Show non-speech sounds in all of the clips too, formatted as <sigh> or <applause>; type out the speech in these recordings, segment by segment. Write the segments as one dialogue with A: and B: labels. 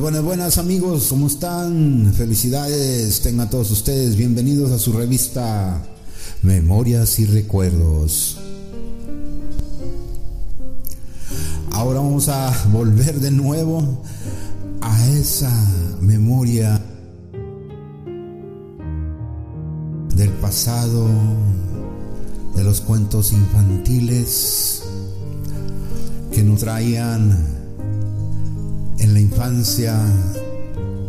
A: Buenas, buenas, amigos, ¿cómo están? Felicidades, tengan todos ustedes bienvenidos a su revista Memorias y Recuerdos. Ahora vamos a volver de nuevo a esa memoria del pasado, de los cuentos infantiles que nos traían en la infancia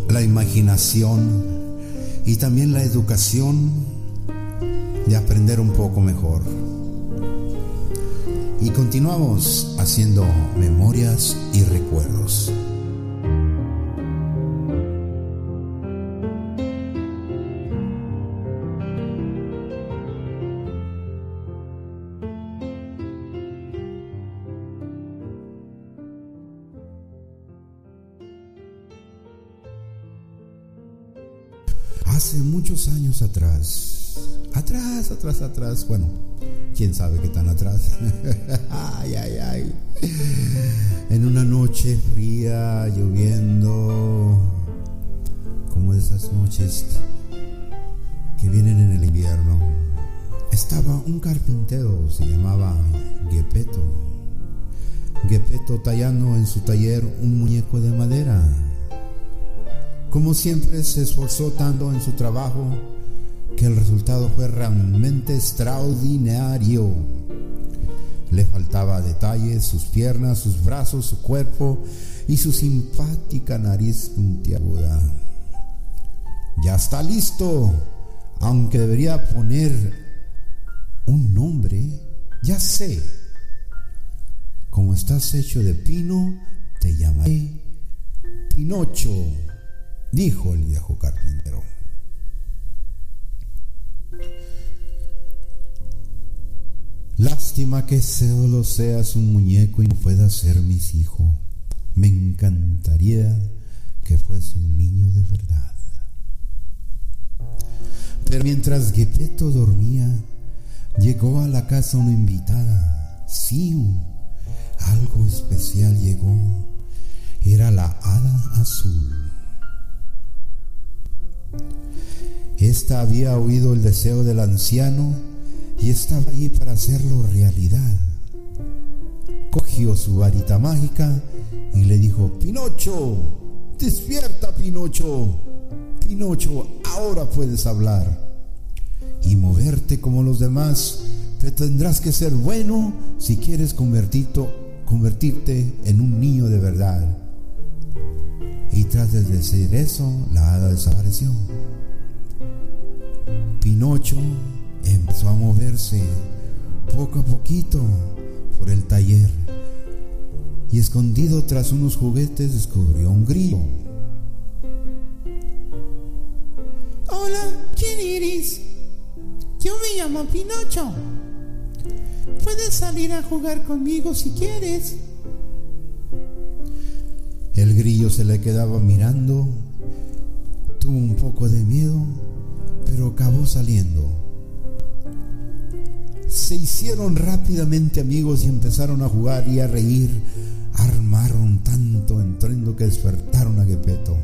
A: la imaginación y también la educación de aprender un poco mejor. Y continuamos haciendo memorias y recuerdos. Años atrás, atrás, atrás, atrás, bueno, quién sabe qué tan atrás. <laughs> ay, ay, ay. En una noche fría, lloviendo, como esas noches que vienen en el invierno, estaba un carpintero, se llamaba Gepetto. Gepetto tallando en su taller un muñeco de madera. Como siempre se esforzó tanto en su trabajo que el resultado fue realmente extraordinario. Le faltaba detalles, sus piernas, sus brazos, su cuerpo y su simpática nariz puntiaguda. Ya está listo, aunque debería poner un nombre, ya sé. Como estás hecho de pino, te llamaré Pinocho, dijo el viejo carpintero. Lástima que solo seas un muñeco y no puedas ser mis hijos. Me encantaría que fuese un niño de verdad. Pero mientras Gepetto dormía, llegó a la casa una invitada. Sí, algo especial llegó. Era la hada azul. Esta había oído el deseo del anciano y estaba allí para hacerlo realidad. Cogió su varita mágica y le dijo, Pinocho, despierta Pinocho, Pinocho, ahora puedes hablar y moverte como los demás, pero tendrás que ser bueno si quieres convertirte en un niño de verdad. Tras de decir eso, la hada desapareció. Pinocho empezó a moverse poco a poquito por el taller y escondido tras unos juguetes descubrió un grillo.
B: Hola, ¿quién eres? Yo me llamo Pinocho. Puedes salir a jugar conmigo si quieres.
A: El grillo se le quedaba mirando, tuvo un poco de miedo, pero acabó saliendo. Se hicieron rápidamente amigos y empezaron a jugar y a reír. Armaron tanto entrendo que despertaron a Gepetto.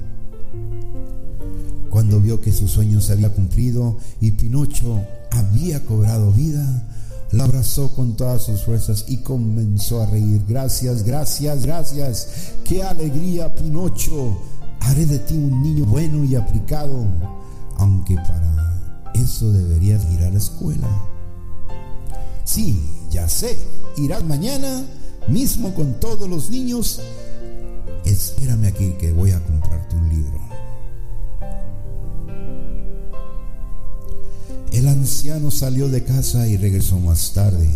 A: Cuando vio que su sueño se había cumplido y Pinocho había cobrado vida, la abrazó con todas sus fuerzas y comenzó a reír. Gracias, gracias, gracias. Qué alegría, Pinocho. Haré de ti un niño bueno y aplicado, aunque para eso deberías ir a la escuela. Sí, ya sé, irás mañana mismo con todos los niños. Espérame aquí que voy a comprarte un libro. Anciano salió de casa y regresó más tarde.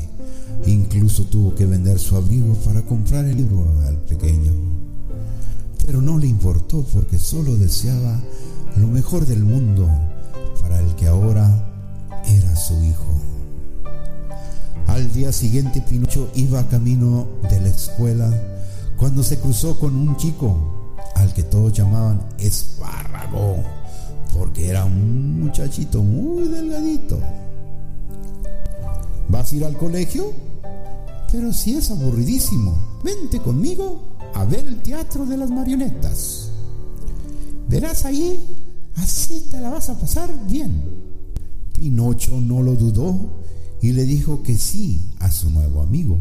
A: Incluso tuvo que vender su abrigo para comprar el libro al pequeño. Pero no le importó porque solo deseaba lo mejor del mundo para el que ahora era su hijo. Al día siguiente Pinocho iba camino de la escuela cuando se cruzó con un chico al que todos llamaban espárrago porque era un muchachito muy delgadito. ¿Vas a ir al colegio? Pero si es aburridísimo, vente conmigo a ver el teatro de las marionetas.
B: Verás ahí, así te la vas a pasar bien.
A: Pinocho no lo dudó y le dijo que sí a su nuevo amigo.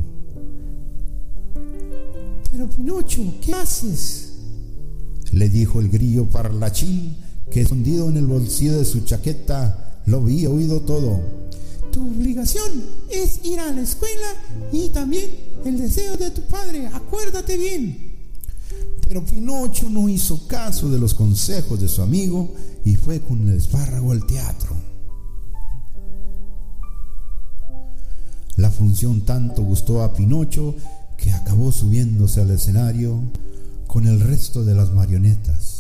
B: Pero Pinocho, ¿qué haces?
A: Le dijo el grillo parlachín que escondido en el bolsillo de su chaqueta lo había oído todo.
B: Tu obligación es ir a la escuela y también el deseo de tu padre, acuérdate bien.
A: Pero Pinocho no hizo caso de los consejos de su amigo y fue con el espárrago al teatro. La función tanto gustó a Pinocho que acabó subiéndose al escenario con el resto de las marionetas.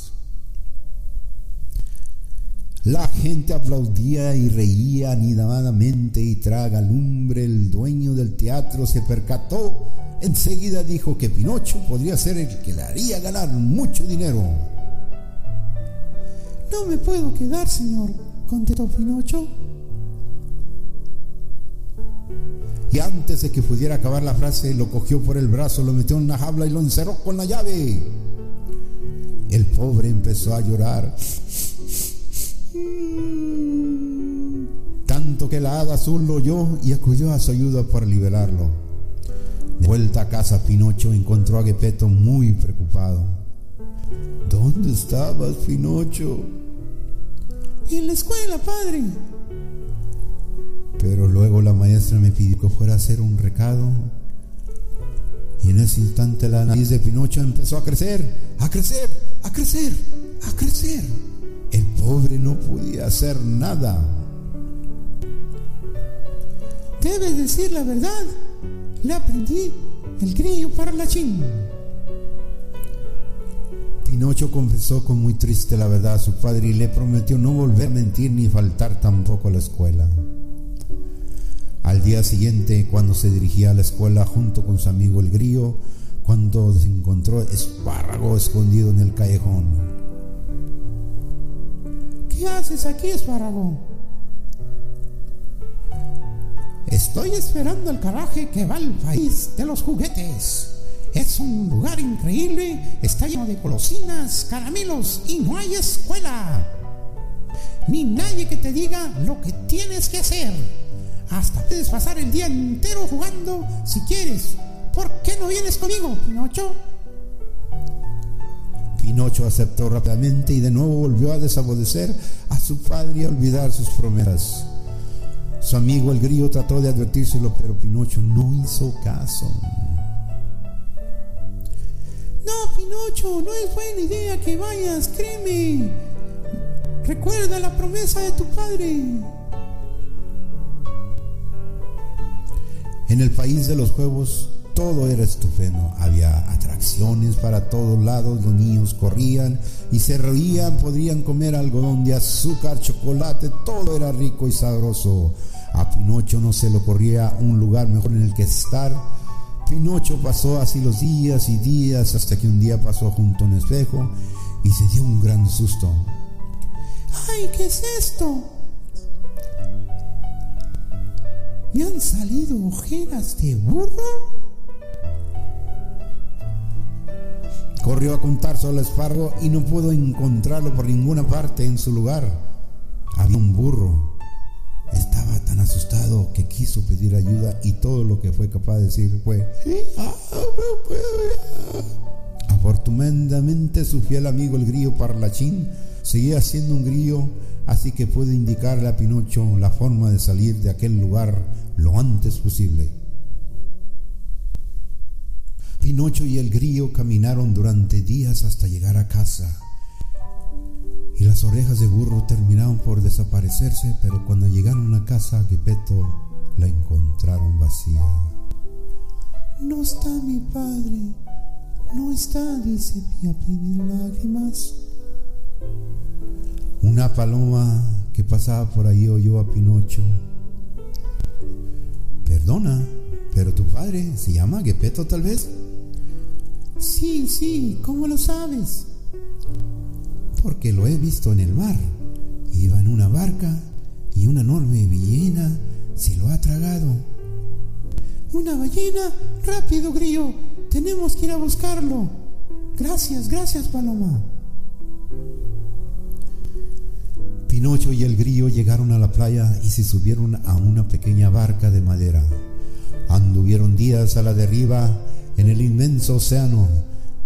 A: La gente aplaudía y reía animadamente y traga lumbre. El dueño del teatro se percató. Enseguida dijo que Pinocho podría ser el que le haría ganar mucho dinero.
B: No me puedo quedar, señor, contestó Pinocho.
A: Y antes de que pudiera acabar la frase, lo cogió por el brazo, lo metió en una jaula y lo encerró con la llave. El pobre empezó a llorar. Tanto que la hada azul lo oyó y acudió a su ayuda para liberarlo. De vuelta a casa, Pinocho encontró a Gepetto muy preocupado. ¿Dónde estabas, Pinocho?
B: En la escuela, padre.
A: Pero luego la maestra me pidió que fuera a hacer un recado. Y en ese instante la nariz de Pinocho empezó a crecer, a crecer, a crecer, a crecer. Pobre no podía hacer nada.
B: Debes decir la verdad. Le aprendí el grillo para la ching.
A: Pinocho confesó con muy triste la verdad a su padre y le prometió no volver a mentir ni faltar tampoco a la escuela. Al día siguiente, cuando se dirigía a la escuela junto con su amigo el grillo, cuando se encontró espárrago escondido en el callejón.
B: ¿Qué haces aquí, espárrago? Estoy esperando el caraje que va al país de los juguetes. Es un lugar increíble, está lleno de golosinas, caramelos y no hay escuela. Ni nadie que te diga lo que tienes que hacer. Hasta puedes pasar el día entero jugando si quieres. ¿Por qué no vienes conmigo, Pinocho?
A: Pinocho aceptó rápidamente y de nuevo volvió a desobedecer a su padre y a olvidar sus promesas. Su amigo el grillo trató de advertírselo, pero Pinocho no hizo caso.
B: No, Pinocho, no es buena idea que vayas, créeme. Recuerda la promesa de tu padre.
A: En el país de los juegos todo era estupendo. Había para todos lados. Los niños corrían y se reían. Podrían comer algodón de azúcar, chocolate. Todo era rico y sabroso. A Pinocho no se le ocurría un lugar mejor en el que estar. Pinocho pasó así los días y días hasta que un día pasó junto a un espejo y se dio un gran susto.
B: ¡Ay, qué es esto! ¿Me han salido ojeras de burro?
A: Corrió a contar al espargo y no pudo encontrarlo por ninguna parte en su lugar. Había un burro. Estaba tan asustado que quiso pedir ayuda y todo lo que fue capaz de decir fue... Afortunadamente su fiel amigo el grillo parlachín seguía siendo un grillo, así que pudo indicarle a Pinocho la forma de salir de aquel lugar lo antes posible. Pinocho y el grillo caminaron durante días hasta llegar a casa. Y las orejas de burro terminaron por desaparecerse, pero cuando llegaron a casa, Gepeto la encontraron vacía.
B: No está mi padre, no está, dice mi pedir lágrimas.
A: Una paloma que pasaba por ahí oyó a Pinocho. Perdona, pero tu padre se llama Gepeto tal vez.
B: Sí, sí, ¿cómo lo sabes?
A: Porque lo he visto en el mar. Iba en una barca y una enorme ballena se lo ha tragado.
B: Una ballena, rápido, grillo, tenemos que ir a buscarlo. Gracias, gracias, paloma.
A: Pinocho y el grillo llegaron a la playa y se subieron a una pequeña barca de madera. Anduvieron días a la deriva en el inmenso océano.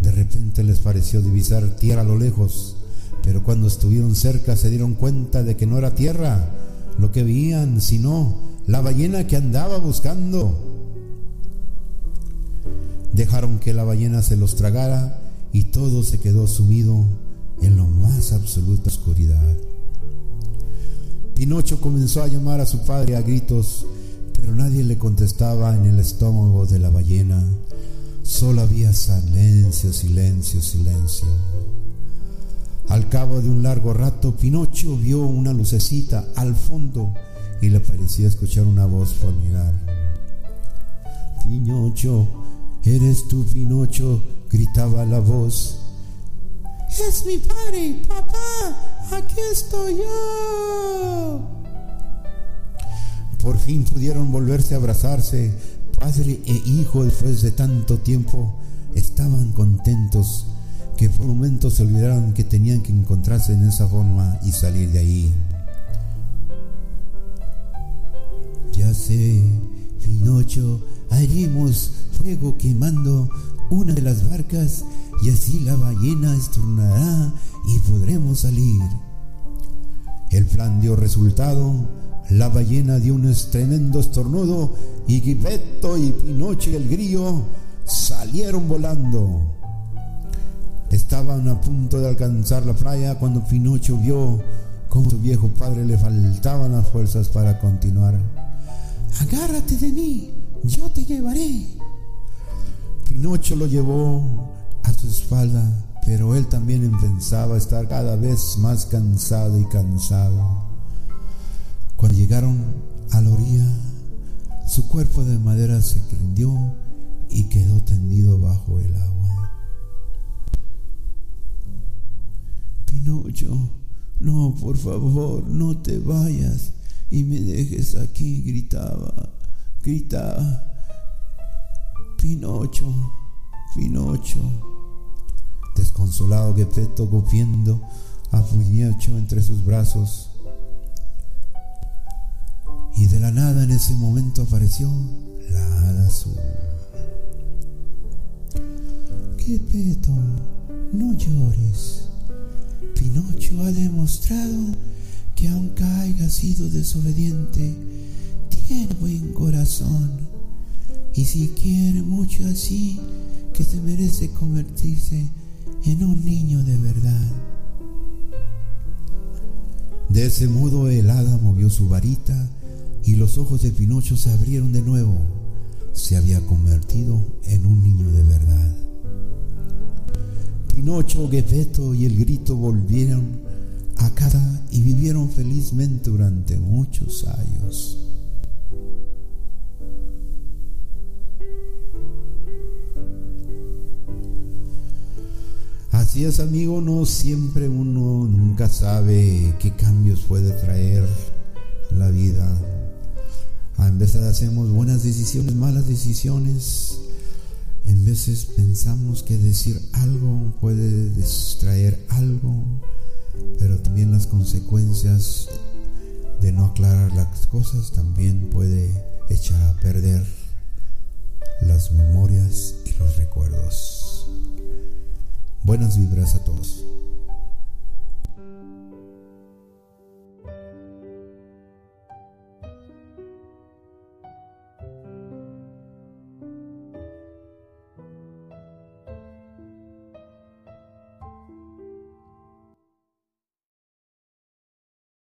A: De repente les pareció divisar tierra a lo lejos, pero cuando estuvieron cerca se dieron cuenta de que no era tierra lo que veían, sino la ballena que andaba buscando. Dejaron que la ballena se los tragara y todo se quedó sumido en lo más absoluta oscuridad. Pinocho comenzó a llamar a su padre a gritos, pero nadie le contestaba en el estómago de la ballena. Solo había silencio, silencio, silencio. Al cabo de un largo rato, Pinocho vio una lucecita al fondo y le parecía escuchar una voz familiar. Pinocho, eres tú, Pinocho, gritaba la voz.
B: Es mi padre, papá, aquí estoy yo.
A: Por fin pudieron volverse a abrazarse. Padre e hijo, después de tanto tiempo, estaban contentos que por un momento se olvidaron que tenían que encontrarse en esa forma y salir de ahí. Ya sé, Pinocho, haremos fuego quemando una de las barcas y así la ballena estornará y podremos salir. El plan dio resultado, la ballena dio un tremendo estornudo y Guipeto y Pinocho y el grillo salieron volando. Estaban a punto de alcanzar la playa cuando Pinocho vio cómo su viejo padre le faltaban las fuerzas para continuar.
B: Agárrate de mí, yo te llevaré.
A: Pinocho lo llevó a su espalda, pero él también pensaba estar cada vez más cansado y cansado. Cuando llegaron a la orilla, su cuerpo de madera se rindió y quedó tendido bajo el agua. Pinocho, no, por favor, no te vayas y me dejes aquí, gritaba, gritaba. Pinocho, Pinocho. Desconsolado Gepetto gobiendo a Pinocho entre sus brazos. Y de la nada en ese momento apareció la hada azul. Gepetto, no llores. Pinocho ha demostrado que aunque haya sido desobediente, tiene buen corazón y si quiere mucho así, que se merece convertirse en un niño de verdad. De ese modo el hada movió su varita y los ojos de Pinocho se abrieron de nuevo. Se había convertido en un niño de verdad. Pinocho, Gepetto y el grito volvieron a casa y vivieron felizmente durante muchos años. Así es, amigo, no siempre uno nunca sabe qué cambios puede traer la vida. A veces hacemos buenas decisiones, malas decisiones. En veces pensamos que decir algo puede distraer algo, pero también las consecuencias de no aclarar las cosas también puede echar a perder las memorias y los recuerdos. Buenas vibras a todos.